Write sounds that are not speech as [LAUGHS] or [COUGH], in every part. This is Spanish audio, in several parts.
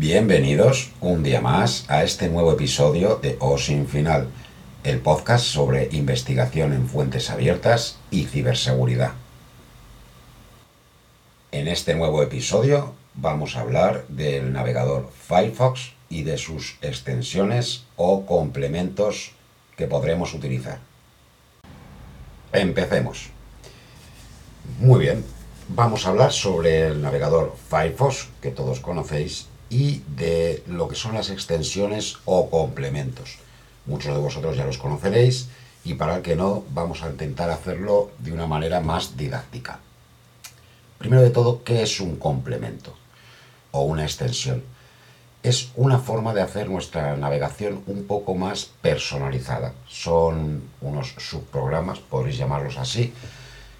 Bienvenidos un día más a este nuevo episodio de O Sin Final, el podcast sobre investigación en fuentes abiertas y ciberseguridad. En este nuevo episodio vamos a hablar del navegador Firefox y de sus extensiones o complementos que podremos utilizar. Empecemos. Muy bien, vamos a hablar sobre el navegador Firefox, que todos conocéis, y de lo que son las extensiones o complementos. Muchos de vosotros ya los conoceréis y para el que no, vamos a intentar hacerlo de una manera más didáctica. Primero de todo, ¿qué es un complemento o una extensión? Es una forma de hacer nuestra navegación un poco más personalizada. Son unos subprogramas, podréis llamarlos así,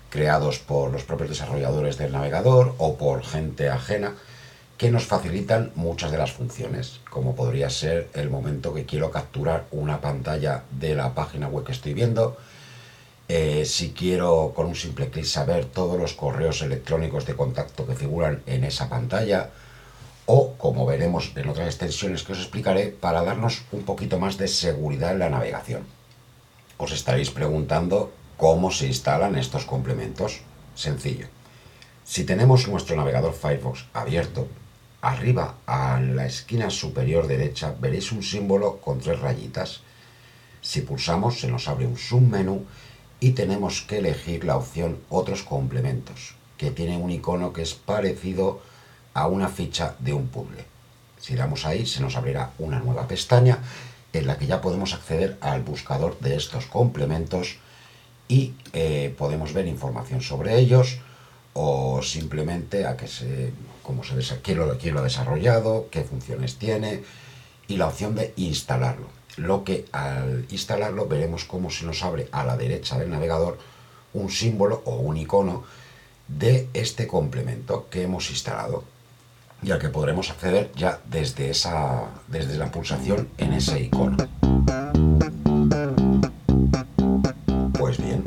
creados por los propios desarrolladores del navegador o por gente ajena que nos facilitan muchas de las funciones, como podría ser el momento que quiero capturar una pantalla de la página web que estoy viendo, eh, si quiero con un simple clic saber todos los correos electrónicos de contacto que figuran en esa pantalla, o como veremos en otras extensiones que os explicaré, para darnos un poquito más de seguridad en la navegación. Os estaréis preguntando cómo se instalan estos complementos. Sencillo. Si tenemos nuestro navegador Firefox abierto, arriba a la esquina superior derecha veréis un símbolo con tres rayitas. Si pulsamos se nos abre un submenú y tenemos que elegir la opción Otros complementos, que tiene un icono que es parecido a una ficha de un puzzle. Si damos ahí, se nos abrirá una nueva pestaña en la que ya podemos acceder al buscador de estos complementos y eh, podemos ver información sobre ellos o simplemente a que se, cómo se quién lo, quién lo ha desarrollado, qué funciones tiene y la opción de instalarlo lo que al instalarlo veremos cómo se nos abre a la derecha del navegador un símbolo o un icono de este complemento que hemos instalado y al que podremos acceder ya desde, esa, desde la pulsación en ese icono. Pues bien,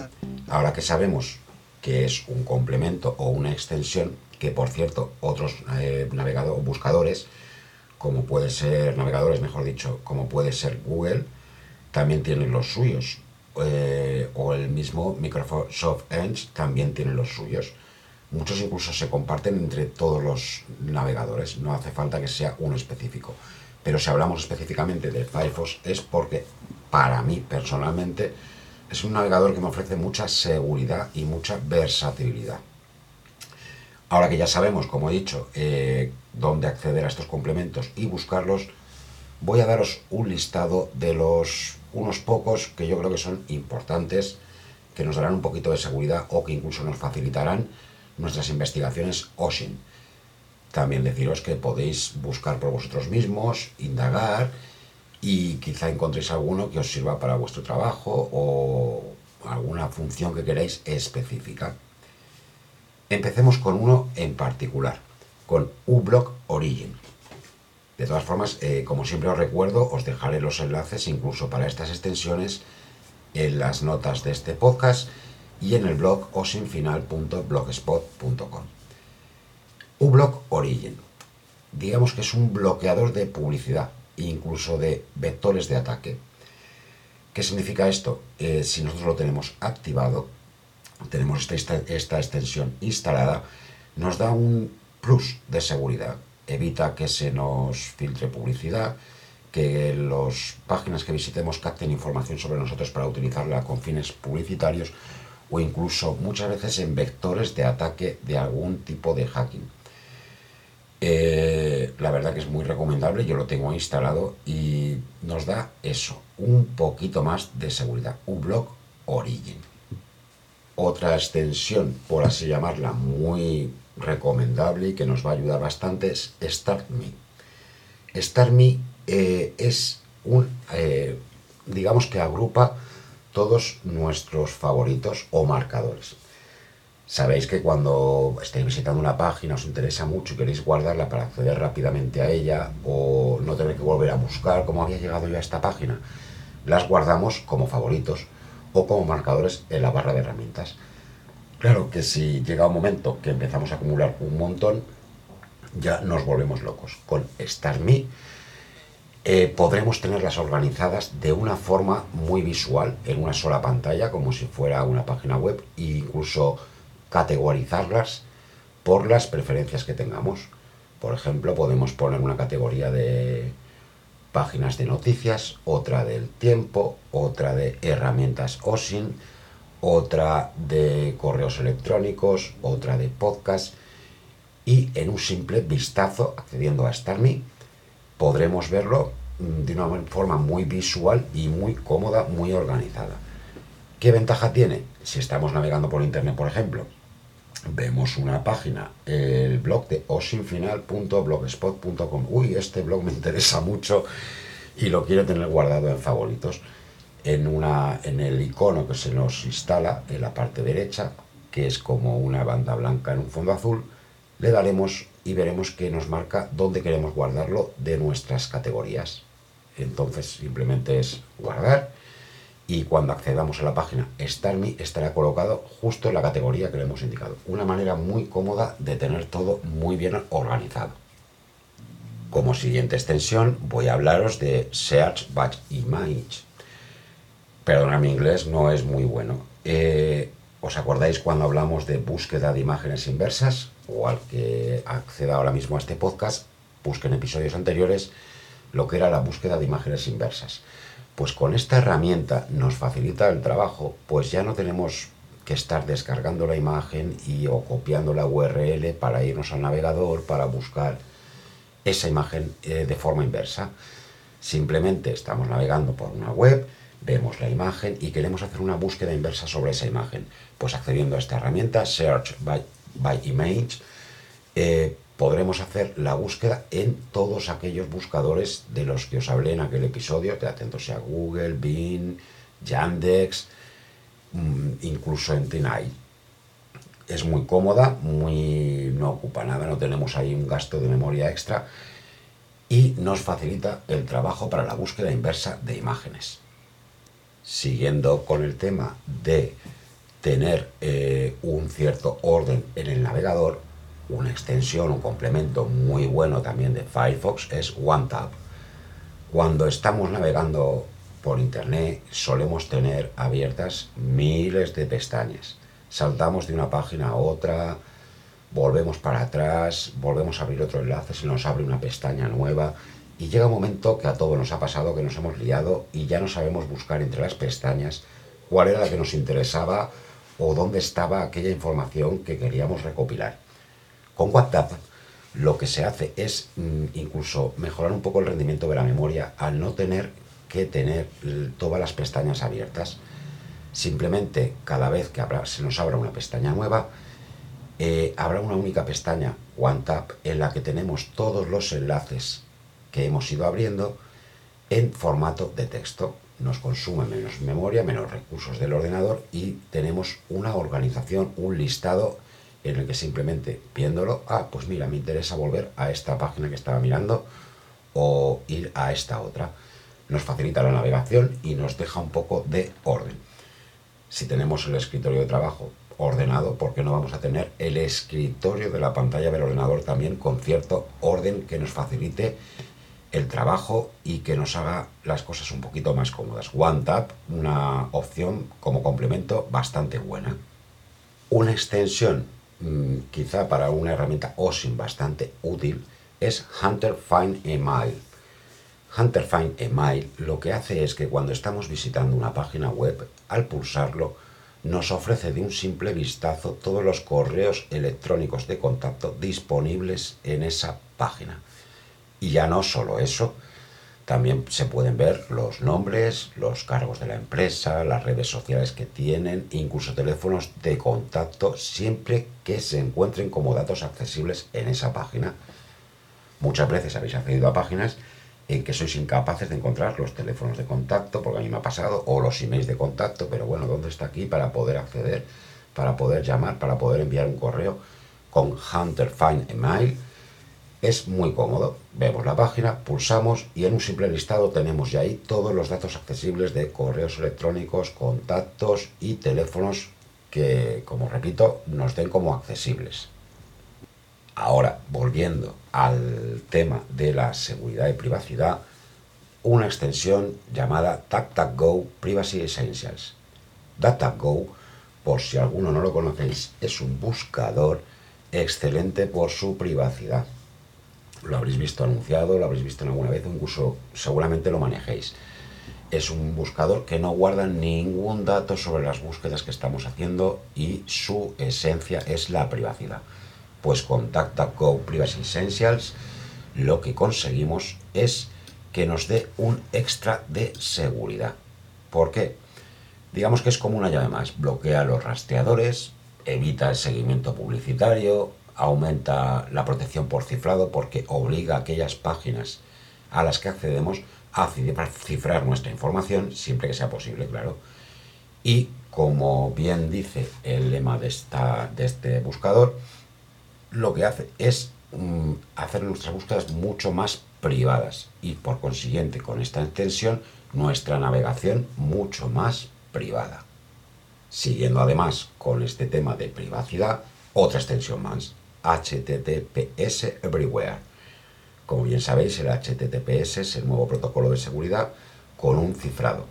ahora que sabemos que es un complemento o una extensión, que por cierto otros eh, navegadores buscadores como puede ser navegadores, mejor dicho, como puede ser Google, también tienen los suyos. Eh, o el mismo Microsoft Edge también tiene los suyos. Muchos incluso se comparten entre todos los navegadores, no hace falta que sea uno específico. Pero si hablamos específicamente de Firefox es porque para mí personalmente es un navegador que me ofrece mucha seguridad y mucha versatilidad. Ahora que ya sabemos, como he dicho, eh, dónde acceder a estos complementos y buscarlos, voy a daros un listado de los unos pocos que yo creo que son importantes, que nos darán un poquito de seguridad o que incluso nos facilitarán nuestras investigaciones OSIN. También deciros que podéis buscar por vosotros mismos, indagar y quizá encontréis alguno que os sirva para vuestro trabajo o alguna función que queráis específica. Empecemos con uno en particular, con uBlock Origin. De todas formas, eh, como siempre os recuerdo, os dejaré los enlaces incluso para estas extensiones en las notas de este podcast y en el blog osinfinal.blogspot.com. uBlock Origin. Digamos que es un bloqueador de publicidad, incluso de vectores de ataque. ¿Qué significa esto? Eh, si nosotros lo tenemos activado, tenemos esta, esta extensión instalada, nos da un plus de seguridad. Evita que se nos filtre publicidad, que las páginas que visitemos capten información sobre nosotros para utilizarla con fines publicitarios o incluso muchas veces en vectores de ataque de algún tipo de hacking. Eh, la verdad que es muy recomendable, yo lo tengo instalado y nos da eso, un poquito más de seguridad. uBlock Origin otra extensión, por así llamarla, muy recomendable y que nos va a ayudar bastante es StartMe. StartMe eh, es un, eh, digamos que agrupa todos nuestros favoritos o marcadores. Sabéis que cuando estéis visitando una página os interesa mucho y queréis guardarla para acceder rápidamente a ella o no tener que volver a buscar cómo había llegado yo a esta página, las guardamos como favoritos o como marcadores en la barra de herramientas. Claro que si llega un momento que empezamos a acumular un montón, ya nos volvemos locos. Con StarMe eh, podremos tenerlas organizadas de una forma muy visual, en una sola pantalla, como si fuera una página web, e incluso categorizarlas por las preferencias que tengamos. Por ejemplo, podemos poner una categoría de páginas de noticias, otra del tiempo, otra de herramientas OSIN, otra de correos electrónicos, otra de podcast y en un simple vistazo, accediendo a StarMe, podremos verlo mm, de una forma muy visual y muy cómoda, muy organizada. ¿Qué ventaja tiene? Si estamos navegando por internet, por ejemplo, vemos una página, el blog de osinfinal.blogspot.com. Uy, este blog me interesa mucho y lo quiero tener guardado en favoritos. En, una, en el icono que se nos instala en la parte derecha, que es como una banda blanca en un fondo azul, le daremos y veremos que nos marca dónde queremos guardarlo de nuestras categorías. Entonces simplemente es guardar y cuando accedamos a la página StarMe estará colocado justo en la categoría que le hemos indicado. Una manera muy cómoda de tener todo muy bien organizado. Como siguiente extensión voy a hablaros de Search by Image. Perdona, mi inglés no es muy bueno. Eh, ¿Os acordáis cuando hablamos de búsqueda de imágenes inversas? O al que acceda ahora mismo a este podcast, busquen episodios anteriores lo que era la búsqueda de imágenes inversas. Pues con esta herramienta nos facilita el trabajo, pues ya no tenemos que estar descargando la imagen y o copiando la URL para irnos al navegador para buscar esa imagen eh, de forma inversa. Simplemente estamos navegando por una web, vemos la imagen y queremos hacer una búsqueda inversa sobre esa imagen. Pues accediendo a esta herramienta, Search by, Image, eh, podremos hacer la búsqueda en todos aquellos buscadores de los que os hablé en aquel episodio, que atentos a Google, Bing, Yandex, mm, incluso en Tinai. Es muy cómoda, muy no ocupa nada, no tenemos ahí un gasto de memoria extra y nos facilita el trabajo para la búsqueda inversa de imágenes. Siguiendo con el tema de tener eh, un cierto orden en el navegador, una extensión, un complemento muy bueno también de Firefox es OneTab. Cuando estamos navegando por internet solemos tener abiertas miles de pestañas. Saltamos de una página a otra, volvemos para atrás, volvemos a abrir otro enlace, se nos abre una pestaña nueva y llega un momento que a todos nos ha pasado que nos hemos liado y ya no sabemos buscar entre las pestañas cuál era la que nos interesaba o dónde estaba aquella información que queríamos recopilar. Con WhatsApp lo que se hace es mm, incluso mejorar un poco el rendimiento de la memoria al no tener que tener todas las pestañas abiertas. Simplemente cada vez que se nos abra una pestaña nueva, eh, habrá una única pestaña OneTap en la que tenemos todos los enlaces que hemos ido abriendo en formato de texto. Nos consume menos memoria, menos recursos del ordenador y tenemos una organización, un listado en el que simplemente viéndolo, ah, pues mira, me interesa volver a esta página que estaba mirando o ir a esta otra. Nos facilita la navegación y nos deja un poco de orden. Si tenemos el escritorio de trabajo ordenado, ¿por qué no vamos a tener el escritorio de la pantalla del ordenador también con cierto orden que nos facilite el trabajo y que nos haga las cosas un poquito más cómodas? OneTap, una opción como complemento bastante buena. Una extensión quizá para una herramienta OSIN bastante útil, es Hunter Find Email. Hunter Find Email lo que hace es que cuando estamos visitando una página web, al pulsarlo, nos ofrece de un simple vistazo todos los correos electrónicos de contacto disponibles en esa página. Y ya no solo eso, también se pueden ver los nombres, los cargos de la empresa, las redes sociales que tienen, incluso teléfonos de contacto, siempre que se encuentren como datos accesibles en esa página. Muchas veces habéis accedido a páginas en que sois incapaces de encontrar los teléfonos de contacto, porque a mí me ha pasado, o los emails de contacto, pero bueno, ¿dónde está aquí para poder acceder, para poder llamar, para poder enviar un correo con Hunter Find Email? Es muy cómodo. Vemos la página, pulsamos y en un simple listado tenemos ya ahí todos los datos accesibles de correos electrónicos, contactos y teléfonos que, como repito, nos den como accesibles. Ahora, volviendo al tema de la seguridad y privacidad, una extensión llamada DuckDuckGo Privacy Essentials. DuckDuckGo, por si alguno no lo conocéis, es un buscador excelente por su privacidad. Lo habréis visto anunciado, lo habréis visto en alguna vez, incluso seguramente lo manejéis. Es un buscador que no guarda ningún dato sobre las búsquedas que estamos haciendo y su esencia es la privacidad. Pues con DuckDuckGo Privacy Essentials lo que conseguimos es que nos dé un extra de seguridad. ¿Por qué? Digamos que es como una llave más. Bloquea los rastreadores, evita el seguimiento publicitario, aumenta la protección por cifrado porque obliga a aquellas páginas a las que accedemos a cifrar nuestra información, siempre que sea posible, claro. Y como bien dice el lema de, esta, de este buscador, lo que hace es mm, hacer nuestras búsquedas mucho más privadas y por consiguiente con esta extensión nuestra navegación mucho más privada. Siguiendo además con este tema de privacidad, otra extensión más, HTTPS Everywhere. Como bien sabéis, el HTTPS es el nuevo protocolo de seguridad con un cifrado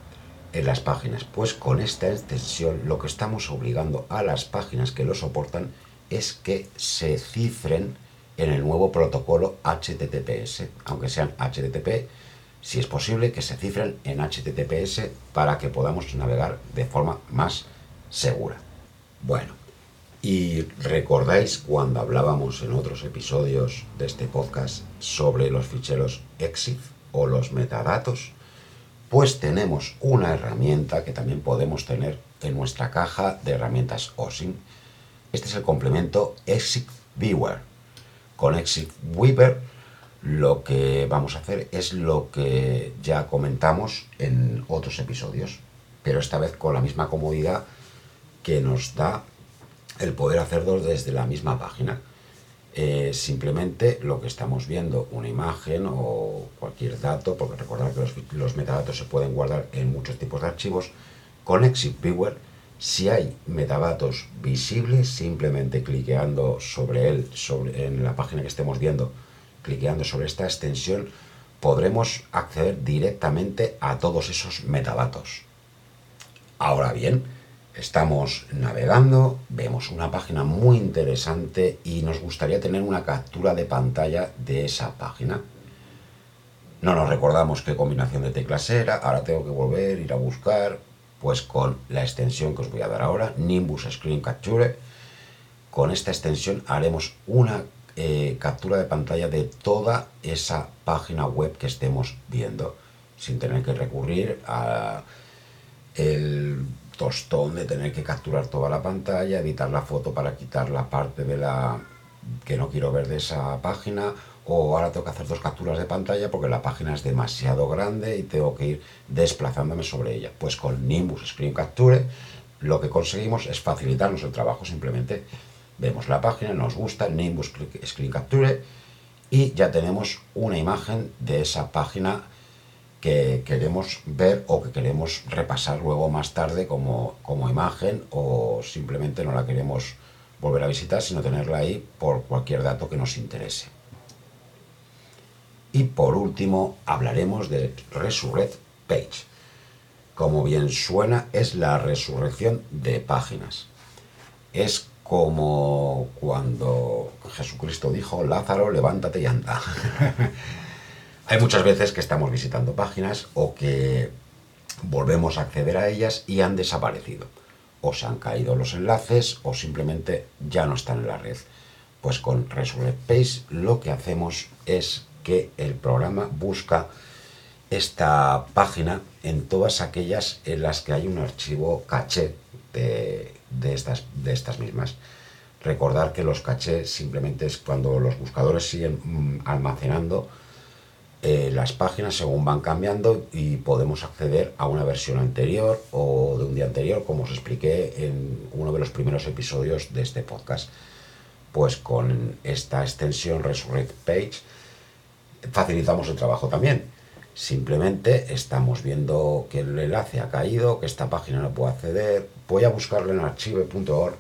en las páginas. Pues con esta extensión lo que estamos obligando a las páginas que lo soportan es que se cifren en el nuevo protocolo HTTPS, aunque sean HTTP, si es posible que se cifren en HTTPS para que podamos navegar de forma más segura. Bueno, y recordáis cuando hablábamos en otros episodios de este podcast sobre los ficheros EXIF o los metadatos, pues tenemos una herramienta que también podemos tener en nuestra caja de herramientas OSINT. Este es el complemento EXIF Viewer con Exit Weaver lo que vamos a hacer es lo que ya comentamos en otros episodios, pero esta vez con la misma comodidad que nos da el poder hacerlo desde la misma página. Eh, simplemente lo que estamos viendo, una imagen o cualquier dato, porque recordar que los, los metadatos se pueden guardar en muchos tipos de archivos, con Exit Viewer si hay metadatos visibles, simplemente cliqueando sobre él, sobre, en la página que estemos viendo, cliqueando sobre esta extensión, podremos acceder directamente a todos esos metadatos. Ahora bien, estamos navegando, vemos una página muy interesante y nos gustaría tener una captura de pantalla de esa página. No nos recordamos qué combinación de teclas era, ahora tengo que volver, ir a buscar, pues con la extensión que os voy a dar ahora, Nimbus Screen Capture, con esta extensión haremos una eh, captura de pantalla de toda esa página web que estemos viendo, sin tener que recurrir a el tostón de tener que capturar toda la pantalla, editar la foto para quitar la parte de la que no quiero ver de esa página o ahora tengo que hacer dos capturas de pantalla porque la página es demasiado grande y tengo que ir desplazándome sobre ella. Pues con Nimbus Screen Capture lo que conseguimos es facilitarnos el trabajo, simplemente vemos la página, nos gusta, Nimbus Screen Capture y ya tenemos una imagen de esa página que queremos ver o que queremos repasar luego más tarde como, como imagen o simplemente no la queremos volver a visitar, sino tenerla ahí por cualquier dato que nos interese. Y por último hablaremos de Resurrect Page. Como bien suena, es la resurrección de páginas. Es como cuando Jesucristo dijo, Lázaro, levántate y anda. [LAUGHS] Hay muchas veces que estamos visitando páginas o que volvemos a acceder a ellas y han desaparecido. O se han caído los enlaces o simplemente ya no están en la red. Pues con Resurrect Page lo que hacemos es que el programa busca esta página en todas aquellas en las que hay un archivo caché de, estas, de estas mismas. Recordar que los cachés simplemente es cuando los buscadores siguen mm, almacenando eh, las páginas según van cambiando y podemos acceder a una versión anterior o de un día anterior, como os expliqué en uno de los primeros episodios de este podcast. Pues con esta extensión Resurrect Page facilitamos el trabajo también. Simplemente estamos viendo que el enlace ha caído, que esta página no puede acceder. Voy a buscarlo en archive.org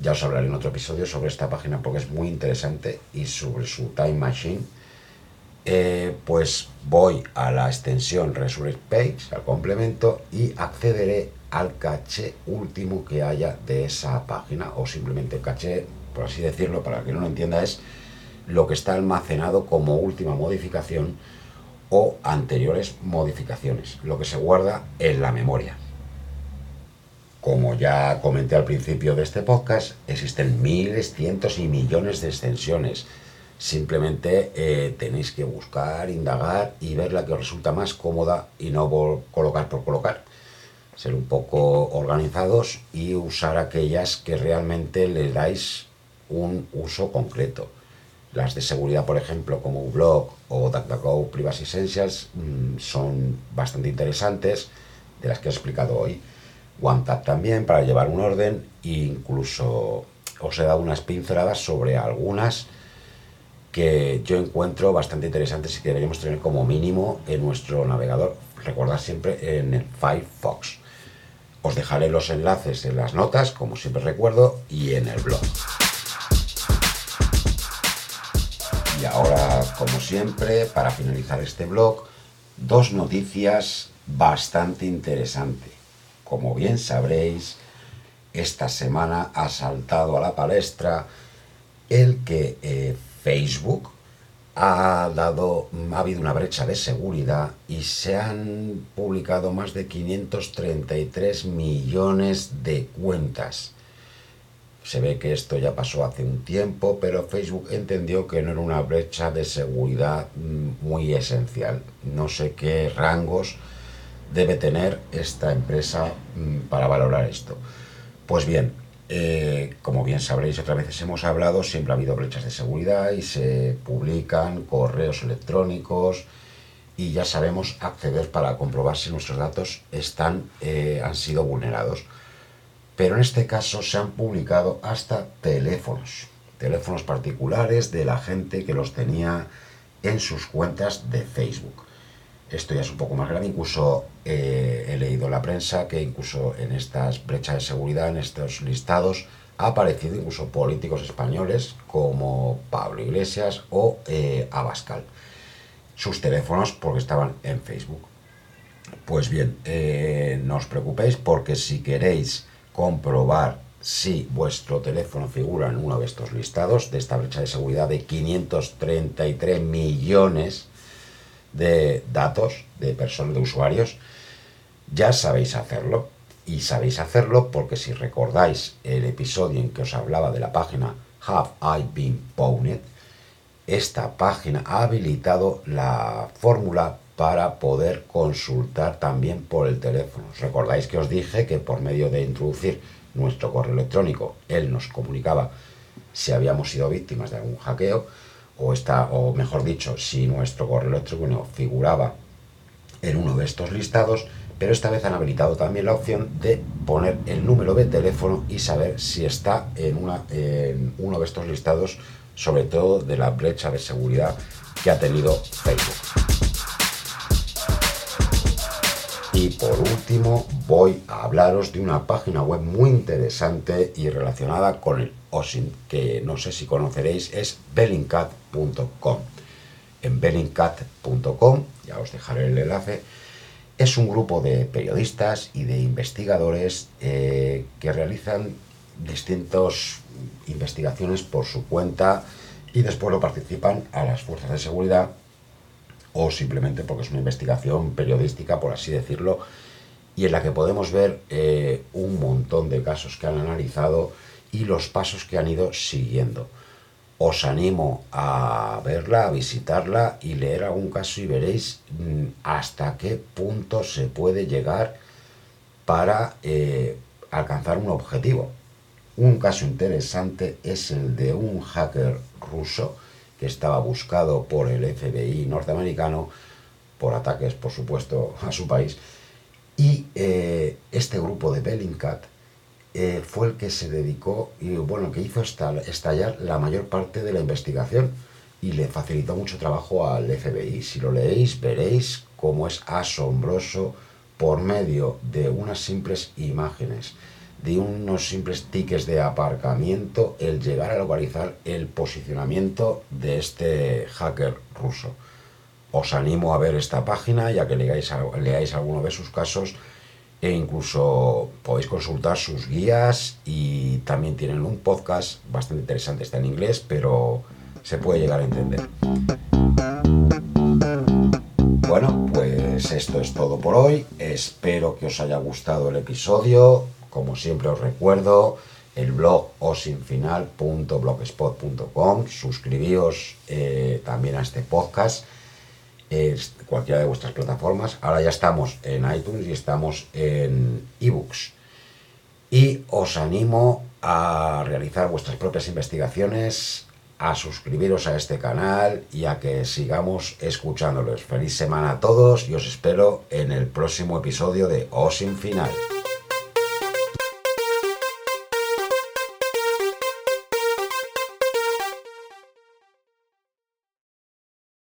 Ya os hablaré en otro episodio sobre esta página porque es muy interesante y sobre su Time Machine. Eh, pues voy a la extensión Resurrect Page, al complemento, y accederé al caché último que haya de esa página, o simplemente caché, por así decirlo, para que no lo entienda, es lo que está almacenado como última modificación o anteriores modificaciones, lo que se guarda en la memoria. Como ya comenté al principio de este podcast, existen miles, cientos y millones de extensiones. Simplemente eh, tenéis que buscar, indagar y ver la que os resulta más cómoda y no colocar por colocar. Ser un poco organizados y usar aquellas que realmente le dais un uso concreto. Las de seguridad, por ejemplo, como Ublog o DuckDuckGo Privacy Essentials, mm, son bastante interesantes, de las que he explicado hoy. OneTap también, para llevar un orden, e incluso os he dado unas pinceladas sobre algunas que yo encuentro bastante interesantes y que deberíamos tener como mínimo en nuestro navegador. Recordad siempre en el Firefox. Os dejaré los enlaces en las notas, como siempre recuerdo, y en el blog. Y ahora, como siempre, para finalizar este blog, dos noticias bastante interesantes. Como bien sabréis, esta semana ha saltado a la palestra el que eh, Facebook ha dado, ha habido una brecha de seguridad y se han publicado más de 533 millones de cuentas se ve que esto ya pasó hace un tiempo, pero Facebook entendió que no era una brecha de seguridad mm, muy esencial. No sé qué rangos debe tener esta empresa mm, para valorar esto. Pues bien, eh, como bien sabréis, otras veces hemos hablado, siempre ha habido brechas de seguridad y se publican correos electrónicos y ya sabemos acceder para comprobar si nuestros datos están, eh, han sido vulnerados pero en este caso se han publicado hasta teléfonos, teléfonos particulares de la gente que los tenía en sus cuentas de Facebook. Esto ya es un poco más grave, incluso eh, he leído en la prensa que incluso en estas brechas de seguridad, en estos listados, ha aparecido incluso políticos españoles como Pablo Iglesias o eh, Abascal. Sus teléfonos porque estaban en Facebook. Pues bien, eh, no os preocupéis porque si queréis comprobar si vuestro teléfono figura en uno de estos listados de esta brecha de seguridad de 533 millones de datos de personas, de usuarios, ya sabéis hacerlo. Y sabéis hacerlo porque si recordáis el episodio en que os hablaba de la página Have I Been Pwned, esta página ha habilitado la fórmula para poder consultar también por el teléfono. Recordáis que os dije que por medio de introducir nuestro correo electrónico, él nos comunicaba si habíamos sido víctimas de algún hackeo, o, está, o mejor dicho, si nuestro correo electrónico figuraba en uno de estos listados, pero esta vez han habilitado también la opción de poner el número de teléfono y saber si está en, una, en uno de estos listados, sobre todo de la brecha de seguridad que ha tenido Facebook. Y por último voy a hablaros de una página web muy interesante y relacionada con el OSINT, que no sé si conoceréis, es bellingcat.com. En bellingcat.com, ya os dejaré el enlace, es un grupo de periodistas y de investigadores eh, que realizan distintas investigaciones por su cuenta y después lo participan a las fuerzas de seguridad o simplemente porque es una investigación periodística, por así decirlo, y en la que podemos ver eh, un montón de casos que han analizado y los pasos que han ido siguiendo. Os animo a verla, a visitarla y leer algún caso y veréis mm, hasta qué punto se puede llegar para eh, alcanzar un objetivo. Un caso interesante es el de un hacker ruso que estaba buscado por el FBI norteamericano por ataques, por supuesto, a su país. Y eh, este grupo de Bellingcat eh, fue el que se dedicó y bueno, que hizo estallar la mayor parte de la investigación y le facilitó mucho trabajo al FBI. Si lo leéis, veréis cómo es asombroso por medio de unas simples imágenes de unos simples tickets de aparcamiento el llegar a localizar el posicionamiento de este hacker ruso. Os animo a ver esta página ya que leáis, leáis alguno de sus casos e incluso podéis consultar sus guías y también tienen un podcast bastante interesante, está en inglés, pero se puede llegar a entender. Bueno, pues esto es todo por hoy. Espero que os haya gustado el episodio. Como siempre os recuerdo, el blog osinfinal.blogspot.com. Suscribíos eh, también a este podcast cualquiera de vuestras plataformas. Ahora ya estamos en iTunes y estamos en ebooks. Y os animo a realizar vuestras propias investigaciones, a suscribiros a este canal y a que sigamos escuchándolos. Feliz semana a todos y os espero en el próximo episodio de Osin Final.